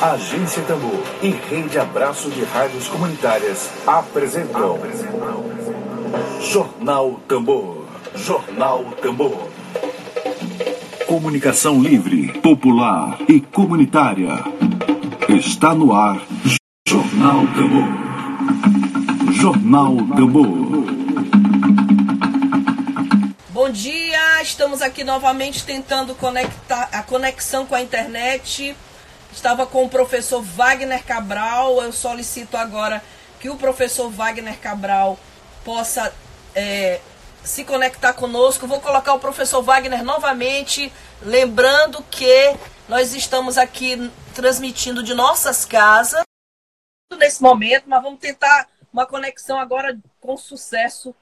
Agência Tambor e Rede Abraço de Rádios Comunitárias apresentam Jornal Tambor. Jornal Tambor. Comunicação livre, popular e comunitária. Está no ar. Jornal Tambor. Jornal Tambor. Bom dia, estamos aqui novamente tentando conectar a conexão com a internet. Estava com o professor Wagner Cabral. Eu solicito agora que o professor Wagner Cabral possa é, se conectar conosco. Vou colocar o professor Wagner novamente, lembrando que nós estamos aqui transmitindo de nossas casas nesse momento, mas vamos tentar uma conexão agora com sucesso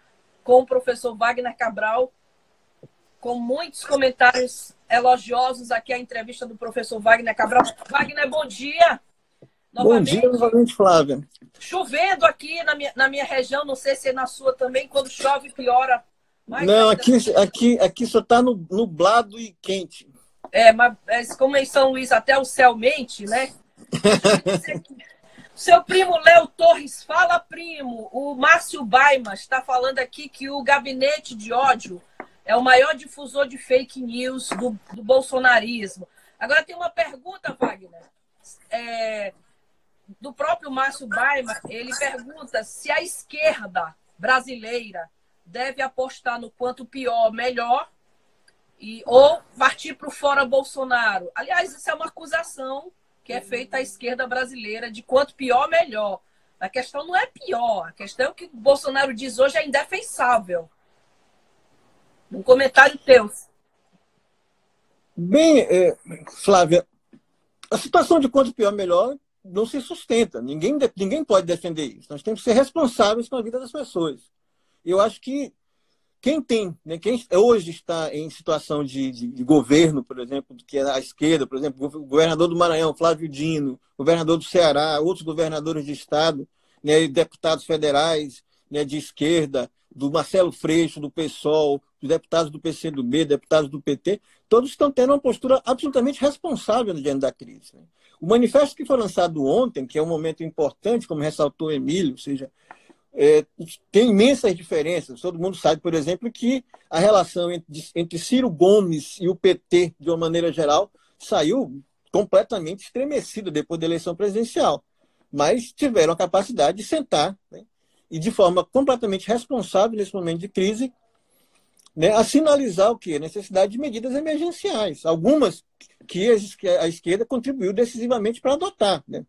com o professor Wagner Cabral, com muitos comentários elogiosos aqui a entrevista do professor Wagner Cabral. Wagner, bom dia. Novamente, bom dia, novamente, Flávia. Chovendo aqui na minha, na minha região, não sei se é na sua também, quando chove piora. não, aqui, aqui, aqui só está nublado e quente. É, mas como em São Luís até o céu mente, né? Seu primo Léo Torres, fala primo. O Márcio Baima está falando aqui que o gabinete de ódio é o maior difusor de fake news do, do bolsonarismo. Agora tem uma pergunta, Wagner. É, do próprio Márcio Baima, ele pergunta se a esquerda brasileira deve apostar no quanto pior, melhor, e, ou partir para o fora Bolsonaro. Aliás, isso é uma acusação que é feita à esquerda brasileira de quanto pior, melhor. A questão não é pior, a questão é que o Bolsonaro diz hoje é indefensável. Um comentário teu. Bem, é, Flávia, a situação de quanto pior melhor não se sustenta. Ninguém, ninguém pode defender isso. Nós temos que ser responsáveis com a vida das pessoas. Eu acho que quem tem, né, quem hoje está em situação de, de, de, governo, por exemplo, que é a esquerda, por exemplo, o governador do Maranhão, Flávio Dino, governador do Ceará, outros governadores de estado, né, deputados federais né, de esquerda, do Marcelo Freixo, do PSOL, dos deputados do PCdoB, deputados do PT, todos estão tendo uma postura absolutamente responsável diante da crise. Né? O manifesto que foi lançado ontem, que é um momento importante, como ressaltou Emílio, ou seja, é, tem imensas diferenças. Todo mundo sabe, por exemplo, que a relação entre, entre Ciro Gomes e o PT, de uma maneira geral, saiu completamente estremecida depois da eleição presidencial. Mas tiveram a capacidade de sentar né, e de forma completamente responsável nesse momento de crise, né, a sinalizar o que? A necessidade de medidas emergenciais. Algumas que a esquerda contribuiu decisivamente para adotar. Né?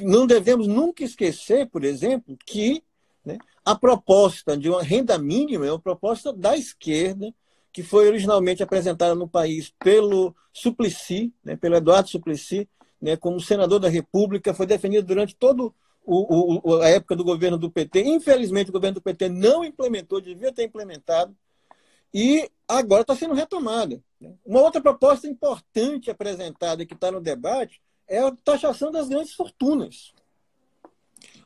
Não devemos nunca esquecer, por exemplo, que né, a proposta de uma renda mínima é uma proposta da esquerda, que foi originalmente apresentada no país pelo Suplicy, né, pelo Eduardo Suplicy, né, como senador da República, foi defendida durante todo o, o, a época do governo do PT. Infelizmente, o governo do PT não implementou, devia ter implementado, e agora está sendo retomada. Né. Uma outra proposta importante apresentada que está no debate é a taxação das grandes fortunas.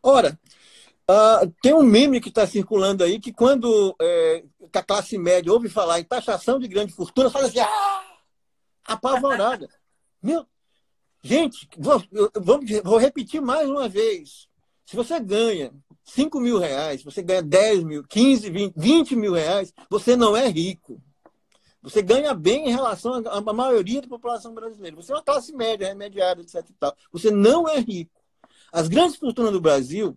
Ora, uh, tem um meme que está circulando aí que quando é, a classe média ouve falar em taxação de grande fortuna, fala assim, ah! apavorada. Meu, Gente, vou, vamos, vou repetir mais uma vez. Se você ganha 5 mil reais, você ganha 10 mil, 15, 20, 20 mil reais, você não é rico. Você ganha bem em relação à maioria da população brasileira. Você é uma classe média, remediada, etc. Você não é rico. As grandes fortunas do Brasil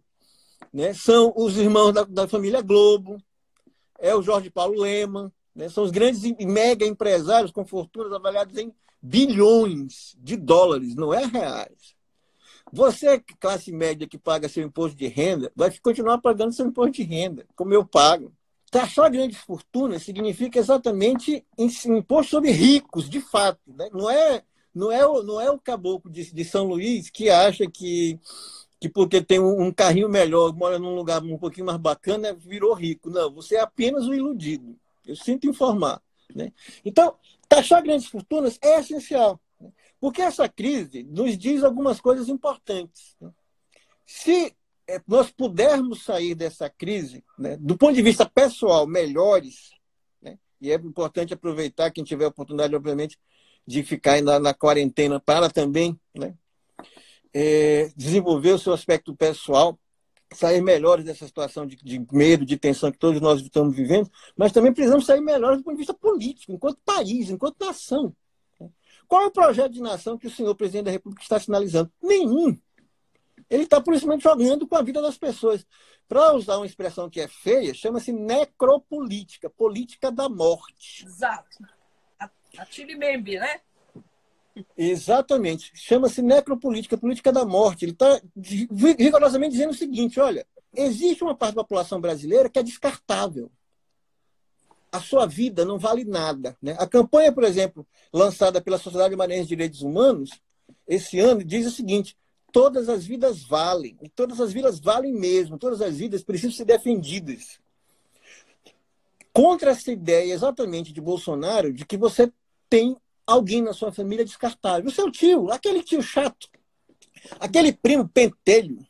né, são os irmãos da, da família Globo, é o Jorge Paulo Lema, né, são os grandes e mega empresários com fortunas avaliadas em bilhões de dólares, não é reais. Você, classe média que paga seu imposto de renda, vai continuar pagando seu imposto de renda, como eu pago. Taxar grandes fortunas significa exatamente imposto sobre ricos, de fato. Né? Não, é, não, é o, não é o caboclo de, de São Luís que acha que, que porque tem um, um carrinho melhor, mora num lugar um pouquinho mais bacana, virou rico. Não, você é apenas um iludido. Eu sinto informar. Né? Então, Taxar grandes fortunas é essencial, porque essa crise nos diz algumas coisas importantes. Se é, nós pudermos sair dessa crise, né, do ponto de vista pessoal, melhores, né, e é importante aproveitar, quem tiver a oportunidade, obviamente, de ficar na, na quarentena para também né, é, desenvolver o seu aspecto pessoal, sair melhores dessa situação de, de, medo, de tensão que todos nós estamos vivendo, mas também precisamos sair melhores do ponto de vista político, enquanto país, enquanto nação. Qual é o projeto de nação que o senhor presidente da República está sinalizando? Nenhum. Ele está, principalmente, jogando com a vida das pessoas. Para usar uma expressão que é feia, chama-se necropolítica, política da morte. Exato. A Tirimembe, né? Exatamente. Chama-se necropolítica, política da morte. Ele está rigorosamente dizendo o seguinte: olha, existe uma parte da população brasileira que é descartável. A sua vida não vale nada. Né? A campanha, por exemplo, lançada pela Sociedade Maranhense de Direitos Humanos, esse ano, diz o seguinte: todas as vidas valem, e todas as vidas valem mesmo, todas as vidas precisam ser defendidas. Contra essa ideia exatamente de Bolsonaro de que você tem alguém na sua família descartável. O seu tio, aquele tio chato, aquele primo pentelho,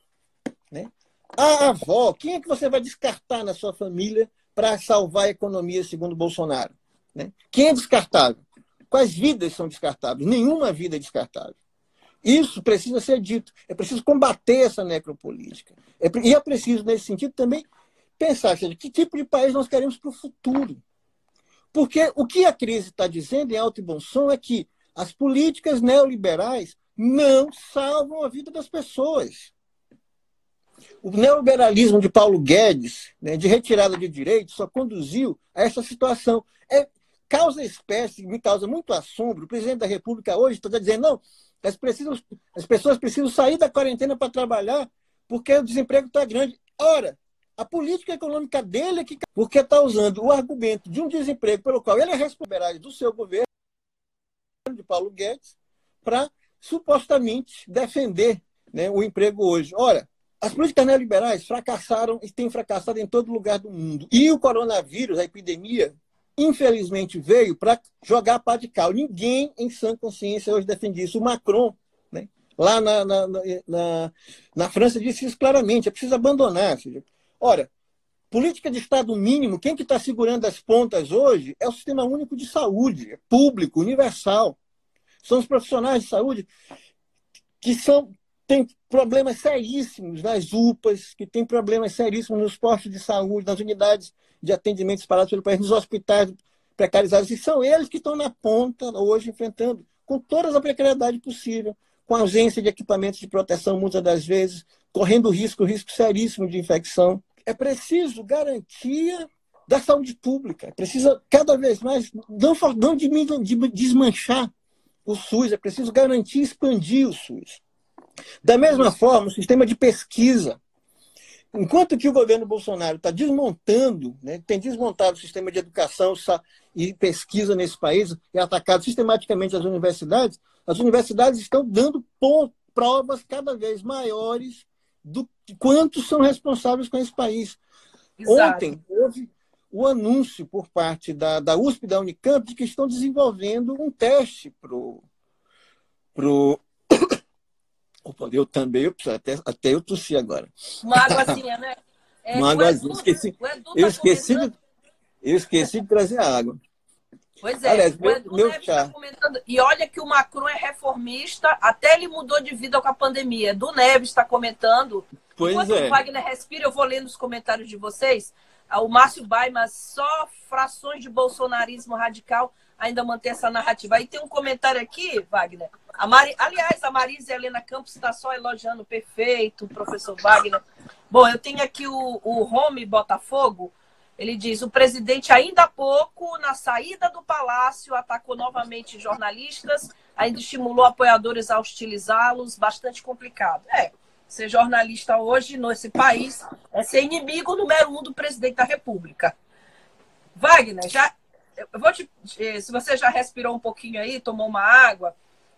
né? a avó, quem é que você vai descartar na sua família para salvar a economia, segundo Bolsonaro? Né? Quem é descartável? Quais vidas são descartáveis? Nenhuma vida é descartável. Isso precisa ser dito. É preciso combater essa necropolítica. É, e é preciso, nesse sentido, também pensar seja, que tipo de país nós queremos para o futuro. Porque o que a crise está dizendo, em alto e bom som, é que as políticas neoliberais não salvam a vida das pessoas. O neoliberalismo de Paulo Guedes, né, de retirada de direitos, só conduziu a essa situação. É, causa espécie, me causa muito assombro. O presidente da República hoje está dizendo: não, as, precisam, as pessoas precisam sair da quarentena para trabalhar porque o desemprego está grande. Ora, a política econômica dele é que. Porque está usando o argumento de um desemprego pelo qual ele é responsável do seu governo, de Paulo Guedes, para supostamente defender né, o emprego hoje. Ora, as políticas neoliberais fracassaram e têm fracassado em todo lugar do mundo. E o coronavírus, a epidemia, infelizmente veio para jogar a pá de cal. Ninguém em sã consciência hoje defende isso. O Macron, né, lá na, na, na, na, França, disse isso claramente: é preciso abandonar. Seja, Ora, política de Estado mínimo, quem que está segurando as pontas hoje é o Sistema Único de Saúde, é público, universal. São os profissionais de saúde que são, têm problemas seríssimos nas UPAs, que têm problemas seríssimos nos postos de saúde, nas unidades de atendimento espalhados pelo país, nos hospitais precarizados. E são eles que estão na ponta hoje enfrentando, com toda a precariedade possível, com ausência de equipamentos de proteção, muitas das vezes, correndo risco, risco seríssimo de infecção. É preciso garantia da saúde pública. É preciso cada vez mais não, não desmanchar o SUS, é preciso garantir expandir o SUS. Da mesma forma, o sistema de pesquisa. Enquanto que o governo Bolsonaro está desmontando, né, tem desmontado o sistema de educação e pesquisa nesse país e atacado sistematicamente as universidades, as universidades estão dando provas cada vez maiores do quantos são responsáveis com esse país. Exato. Ontem houve o anúncio por parte da, da USP e da Unicamp de que estão desenvolvendo um teste para o. Pro... Opa, eu também, eu, até, até eu tossi agora. Uma águazinha, né? É, Uma águazinha. Esqueci, eu, esqueci de, eu esqueci de trazer água. Pois é, Aliás, meu, o meu tá comentando. E olha que o Macron é reformista, até ele mudou de vida com a pandemia. Do Neves está comentando. Pois Enquanto é. o Wagner respira, eu vou lendo os comentários de vocês. Ah, o Márcio Baima, só frações de bolsonarismo radical ainda mantém essa narrativa. Aí tem um comentário aqui, Wagner. A Mari... Aliás, a Marisa Helena Campos está só elogiando perfeito, o professor Wagner. Bom, eu tenho aqui o, o Home Botafogo. Ele diz: o presidente, ainda há pouco, na saída do palácio, atacou novamente jornalistas, ainda estimulou apoiadores a hostilizá-los, bastante complicado. É, ser jornalista hoje nesse país é ser inimigo número um do presidente da República. Wagner, já, eu vou te, eh, se você já respirou um pouquinho aí, tomou uma água,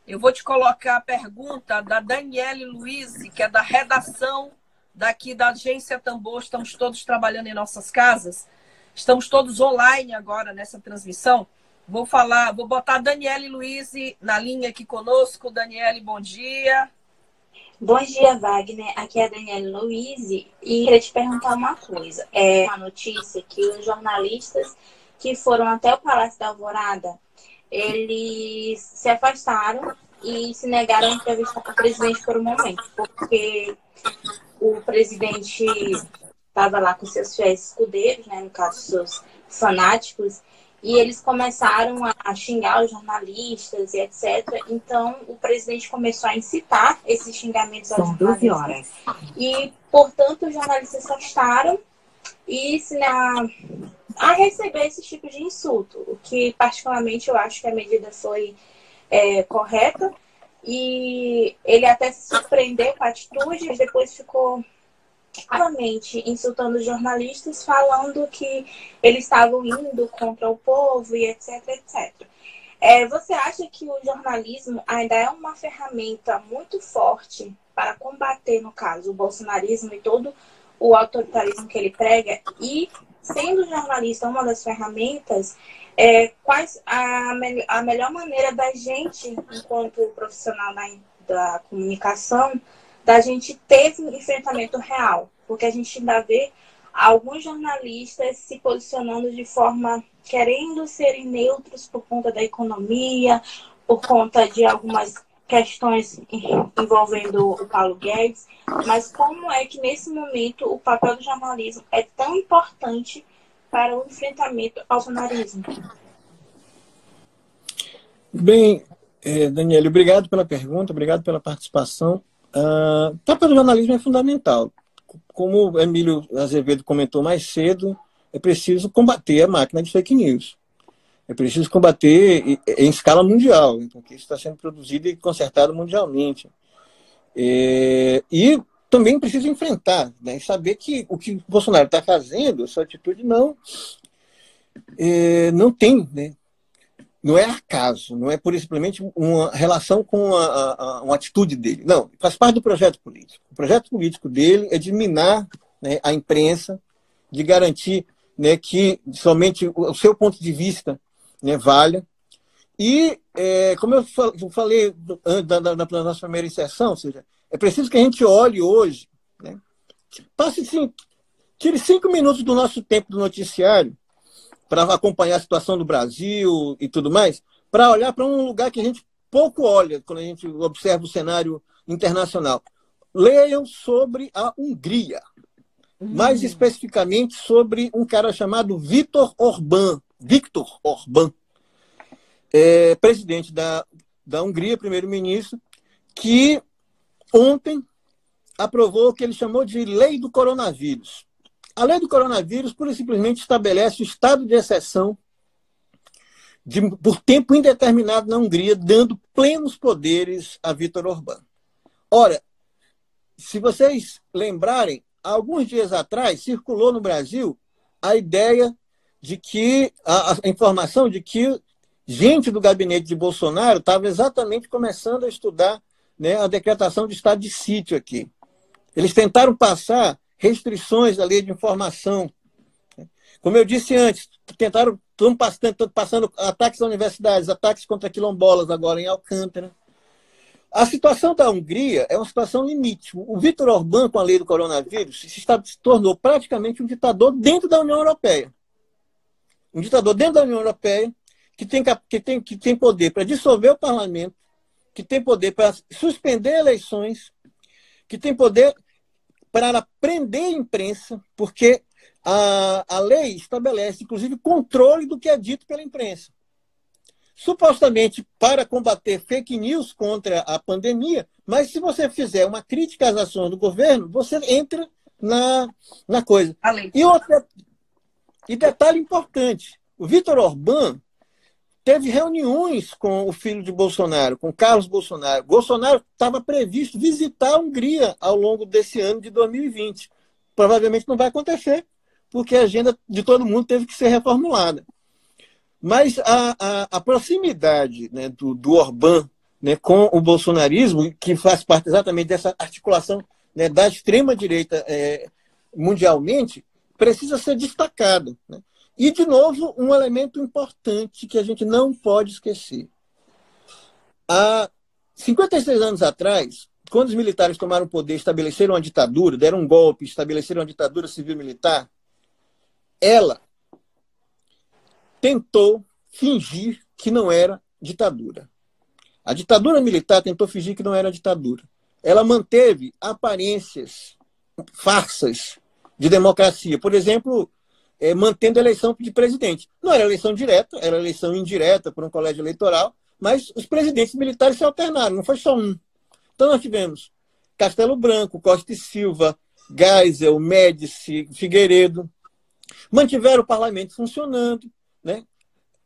eu vou te colocar a pergunta da Daniele Luiz, que é da redação daqui da agência Tambor, estamos todos trabalhando em nossas casas. Estamos todos online agora nessa transmissão. Vou falar, vou botar a Daniele Luiz na linha aqui conosco. Daniele, bom dia. Bom dia, Wagner. Aqui é a Daniele Luiz e queria te perguntar uma coisa. É uma notícia que os jornalistas que foram até o Palácio da Alvorada, eles se afastaram e se negaram a entrevistar o presidente por um momento, porque o presidente estava lá com seus fiéis escudeiros, né, no caso, seus fanáticos, e eles começaram a, xingar os jornalistas e etc. Então, o presidente começou a incitar esses xingamentos aos São jornalistas. E, portanto, os jornalistas gostaram e se a, a receber esse tipo de insulto, o que, particularmente, eu acho que a medida foi é, correta. E ele até se surpreendeu com a atitude, mas depois ficou novamente insultando jornalistas, falando que eles estavam indo contra o povo e etc, etc. É, você acha que o jornalismo ainda é uma ferramenta muito forte para combater, no caso, o bolsonarismo e todo o autoritarismo que ele prega? E, sendo jornalista uma das ferramentas, é, quais a, a melhor maneira da gente, enquanto profissional da, da comunicação, da gente ter esse enfrentamento real, porque a gente ainda vê alguns jornalistas se posicionando de forma querendo serem neutros por conta da economia, por conta de algumas questões envolvendo o Paulo Guedes, mas como é que nesse momento o papel do jornalismo é tão importante para o enfrentamento ao bolsonarismo? Bem, eh, Daniela, obrigado pela pergunta, obrigado pela participação. Uh, o papel do jornalismo é fundamental. Como Emílio Azevedo comentou mais cedo, é preciso combater a máquina de fake news. É preciso combater em escala mundial, porque isso está sendo produzido e consertado mundialmente. É, e também precisa enfrentar, né, saber que o que o Bolsonaro está fazendo, essa atitude não, é, não tem né, não é acaso, não é por simplesmente uma relação com a, a, uma atitude dele. Não, faz parte do projeto político. O projeto político dele é de minar né, a imprensa, de garantir né, que somente o seu ponto de vista né, valha. E, é, como eu falei na, na, nossa primeira inserção, ou seja, é preciso que a gente olhe hoje, né, passe sim, tire cinco minutos do nosso tempo do noticiário para acompanhar a situação do Brasil e tudo mais, para olhar para um lugar que a gente pouco olha quando a gente observa o cenário internacional. Leiam sobre a Hungria, hum. mais especificamente sobre um cara chamado Viktor Orbán, Viktor Orbán, é, presidente da, da Hungria, primeiro-ministro, que ontem aprovou o que ele chamou de lei do coronavírus. A lei do coronavírus, pura e simplesmente, estabelece o estado de exceção de, por tempo indeterminado na Hungria, dando plenos poderes a Vítor Orbán. Ora, se vocês lembrarem, alguns dias atrás circulou no Brasil a ideia de que, a, a informação de que gente do gabinete de Bolsonaro estava exatamente começando a estudar né, a decretação de estado de sítio aqui. Eles tentaram passar restrições da lei de informação. Como eu disse antes, tentaram, estão passando, passando ataques a universidades, ataques contra quilombolas agora em Alcântara. A situação da Hungria é uma situação limite. O Vítor Orbán, com a lei do coronavírus, se, se tornou praticamente um ditador dentro da União Europeia. Um ditador dentro da União Europeia que tem, que tem, que tem poder para dissolver o parlamento, que tem poder para suspender eleições, que tem poder para prender a imprensa, porque a, a lei estabelece, inclusive, controle do que é dito pela imprensa. Supostamente para combater fake news contra a pandemia, mas se você fizer uma crítica às ações do governo, você entra na, na coisa. E, outra, e detalhe importante: o Vitor Orbán teve reuniões com o filho de Bolsonaro, com Carlos Bolsonaro. Bolsonaro estava previsto visitar a Hungria ao longo desse ano de 2020. Provavelmente não vai acontecer, porque a agenda de todo mundo teve que ser reformulada. Mas a, a, a proximidade né, do, do Orbán né, com o bolsonarismo, que faz parte exatamente dessa articulação né, da extrema-direita é, mundialmente, precisa ser destacada. Né? E, de novo, um elemento importante que a gente não pode esquecer. Há 56 anos atrás, quando os militares tomaram o poder, estabeleceram uma ditadura, deram um golpe, estabeleceram uma ditadura civil-militar, ela tentou fingir que não era ditadura. A ditadura militar tentou fingir que não era ditadura. Ela manteve aparências, farsas de democracia. Por exemplo, é, mantendo a eleição de presidente. Não era eleição direta, era eleição indireta por um colégio eleitoral, mas os presidentes militares se alternaram, não foi só um. Então nós tivemos Castelo Branco, Costa e Silva, Geisel, Médici, Figueiredo. Mantiveram o parlamento funcionando, né?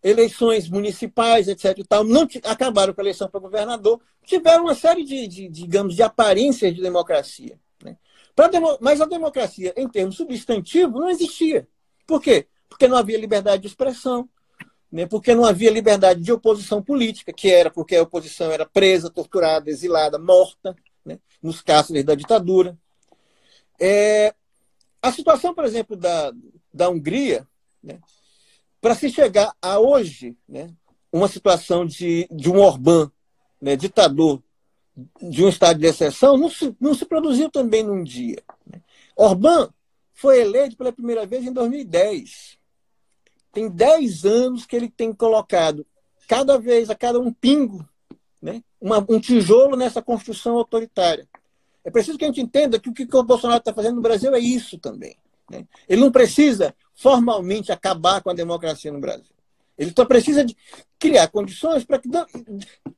eleições municipais, etc. E tal, não acabaram com a eleição para governador, tiveram uma série de, de digamos, de aparências de democracia. Demo... Mas a democracia, em termos substantivos, não existia. Por quê? Porque não havia liberdade de expressão, né? porque não havia liberdade de oposição política, que era porque a oposição era presa, torturada, exilada, morta, né? nos cárceres da ditadura. É... A situação, por exemplo, da, da Hungria, né? para se chegar a hoje, né? uma situação de, de um Orbán, né? ditador, de um estado de exceção, não se, não se produziu também num dia. Né? Orbán foi eleito pela primeira vez em 2010. Tem 10 anos que ele tem colocado, cada vez, a cada um pingo, né, uma, um tijolo nessa construção autoritária. É preciso que a gente entenda que o que o Bolsonaro está fazendo no Brasil é isso também. Né? Ele não precisa formalmente acabar com a democracia no Brasil. Ele só precisa de criar condições para que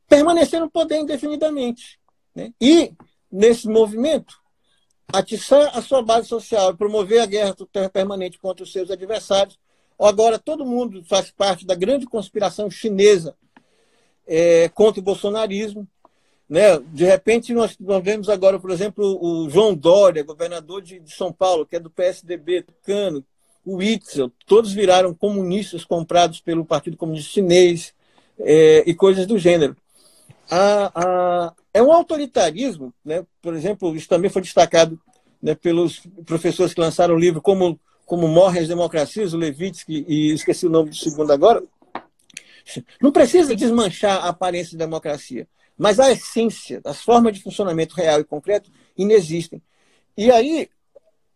permanecer no poder indefinidamente. Né? E, nesse movimento, atiçar a sua base social, promover a guerra permanente contra os seus adversários. Agora, todo mundo faz parte da grande conspiração chinesa é, contra o bolsonarismo. Né? De repente, nós, nós vemos agora, por exemplo, o João Dória, governador de, de São Paulo, que é do PSDB, Cano, o Itzel, todos viraram comunistas comprados pelo Partido Comunista Chinês é, e coisas do gênero. A, a, é um autoritarismo, né? por exemplo, isso também foi destacado né, pelos professores que lançaram o livro Como, Como Morrem as Democracias, o Levitsky, e esqueci o nome do segundo agora. Não precisa desmanchar a aparência de democracia, mas a essência, as formas de funcionamento real e concreto inexistem. E aí,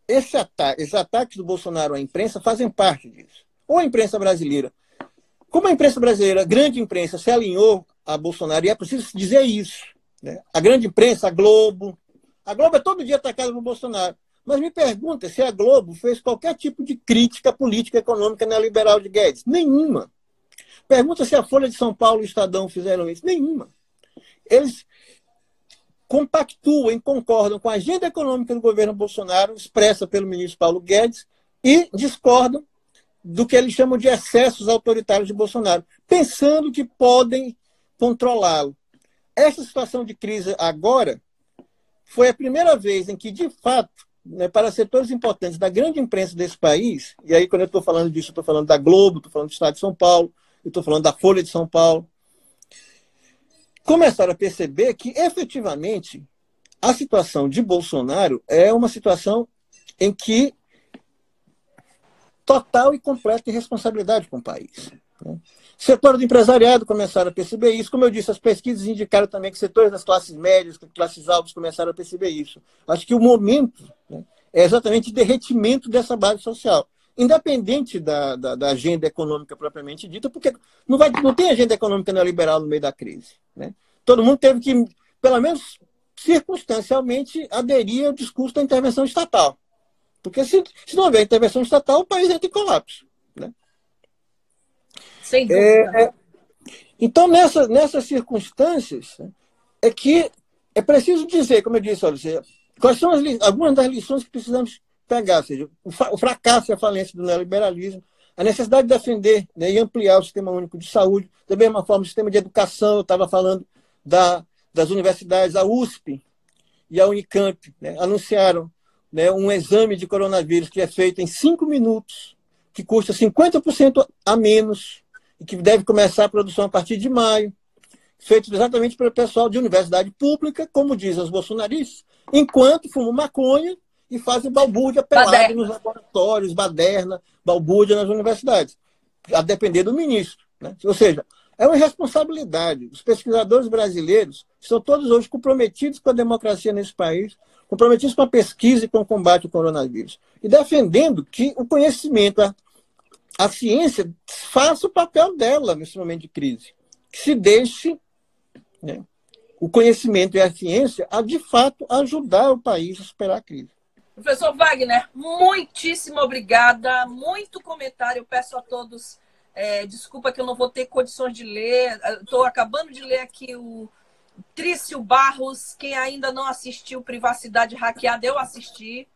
esse ataque, esses ataques do Bolsonaro à imprensa fazem parte disso. Ou a imprensa brasileira. Como a imprensa brasileira, a grande imprensa, se alinhou a Bolsonaro, e é preciso dizer isso. Né? A grande imprensa, a Globo. A Globo é todo dia atacada por Bolsonaro. Mas me pergunta se a Globo fez qualquer tipo de crítica política econômica neoliberal de Guedes. Nenhuma. Pergunta se a Folha de São Paulo e o Estadão fizeram isso. Nenhuma. Eles compactuam concordam com a agenda econômica do governo Bolsonaro, expressa pelo ministro Paulo Guedes, e discordam do que eles chamam de excessos autoritários de Bolsonaro, pensando que podem controlá-lo. Essa situação de crise agora foi a primeira vez em que, de fato, né, para setores importantes da grande imprensa desse país, e aí quando eu estou falando disso, estou falando da Globo, estou falando do Estado de São Paulo, estou falando da Folha de São Paulo, começaram a perceber que, efetivamente, a situação de Bolsonaro é uma situação em que total e completa irresponsabilidade com o país. Né? Setor do empresariado começaram a perceber isso. Como eu disse, as pesquisas indicaram também que setores das classes médias, classes altas começaram a perceber isso. Acho que o momento né, é exatamente derretimento dessa base social. Independente da, da, da, agenda econômica propriamente dita, porque não, vai, não tem agenda econômica neoliberal no meio da crise. Né? Todo mundo teve que, pelo menos circunstancialmente, aderir ao discurso da intervenção estatal. Porque se, se não houver intervenção estatal, o país entra em colapso. Né? Sem dúvida. É, é, então, nessa, nessas circunstâncias, é que é preciso dizer, como eu disse, olha, quais são as, algumas das lições que precisamos pegar, ou seja, o fracasso e a falência do neoliberalismo, a necessidade de defender né, e ampliar o sistema único de saúde, da mesma forma o sistema de educação, eu estava falando da, das universidades, a USP e a Unicamp, né, anunciaram né, um exame de coronavírus que é feito em cinco minutos, que custa 50% a menos e que deve começar a produção a partir de maio, feito exatamente pelo pessoal de universidade pública, como dizem os bolsonaristas, enquanto fumam maconha e fazem balbúrdia pelado nos laboratórios, baderna, balbúrdia nas universidades, a depender do ministro. Né? Ou seja, é uma responsabilidade. Os pesquisadores brasileiros estão todos hoje comprometidos com a democracia nesse país, comprometidos com a pesquisa e com o combate ao coronavírus. E defendendo que o conhecimento, a, a ciência, faça o papel dela nesse momento de crise. Que se deixe né, o conhecimento e a ciência a, de fato, ajudar o país a superar a crise. Professor Wagner, muitíssimo obrigada. Muito comentário. Eu peço a todos, é, desculpa que eu não vou ter condições de ler. Estou acabando de ler aqui o Trício Barros. Quem ainda não assistiu Privacidade Hackeada, eu assisti.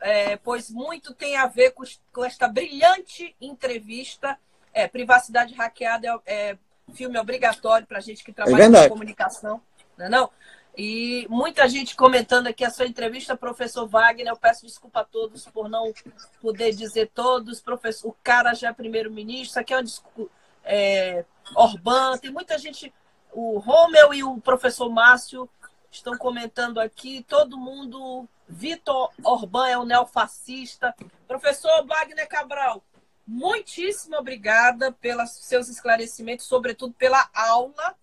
É, pois muito tem a ver com, com esta brilhante entrevista. É, Privacidade Hackeada é, é filme obrigatório para a gente que trabalha é com comunicação. Não é não? E muita gente comentando aqui a sua entrevista, professor Wagner. Eu peço desculpa a todos por não poder dizer todos. Professor, o cara já é primeiro-ministro. Isso aqui é um é, Orbán. Tem muita gente. O Romeu e o professor Márcio estão comentando aqui. Todo mundo. Vitor Orbán é um neofascista. Professor Wagner Cabral, muitíssimo obrigada pelos seus esclarecimentos, sobretudo pela aula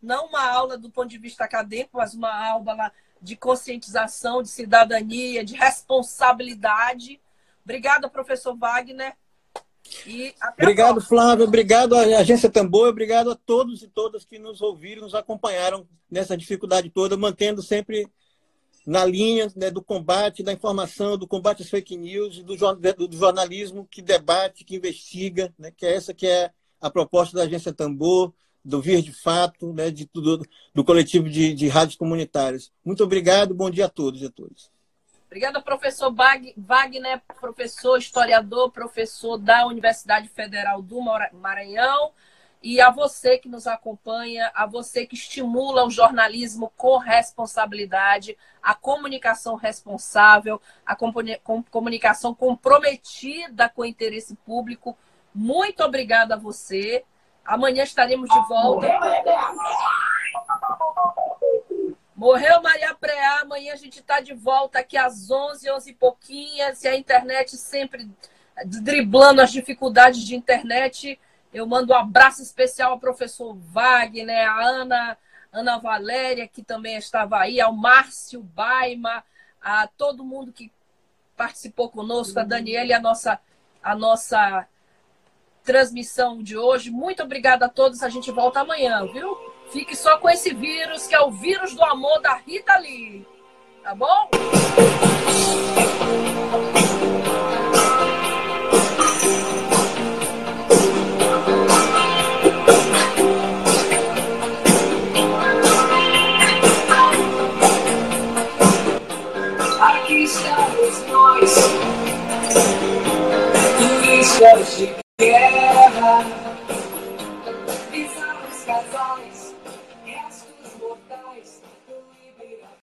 não uma aula do ponto de vista acadêmico, mas uma aula de conscientização, de cidadania, de responsabilidade. Obrigada, professor Wagner. Obrigado, Flávio. Obrigado à Agência Tambor. Obrigado a todos e todas que nos ouviram, nos acompanharam nessa dificuldade toda, mantendo sempre na linha né, do combate, da informação, do combate às fake news, do, do jornalismo que debate, que investiga, né, que é essa que é a proposta da Agência Tambor, do Vir de Fato, né, de tudo, do coletivo de, de rádios comunitárias. Muito obrigado, bom dia a todos e a todas. Obrigada, professor Wagner, professor historiador, professor da Universidade Federal do Maranhão. E a você que nos acompanha, a você que estimula o jornalismo com responsabilidade, a comunicação responsável, a comunicação comprometida com o interesse público. Muito obrigada a você. Amanhã estaremos de volta. Morreu Maria Preá, amanhã a gente está de volta aqui às 11, 11 e pouquinhas. E a internet sempre driblando as dificuldades de internet. Eu mando um abraço especial ao professor Wagner, a Ana, Ana Valéria, que também estava aí, ao Márcio Baima, a todo mundo que participou conosco, a Daniela e a nossa, a nossa transmissão de hoje. Muito obrigada a todos. A gente volta amanhã, viu? Fique só com esse vírus, que é o vírus do amor da Rita Lee. Tá bom?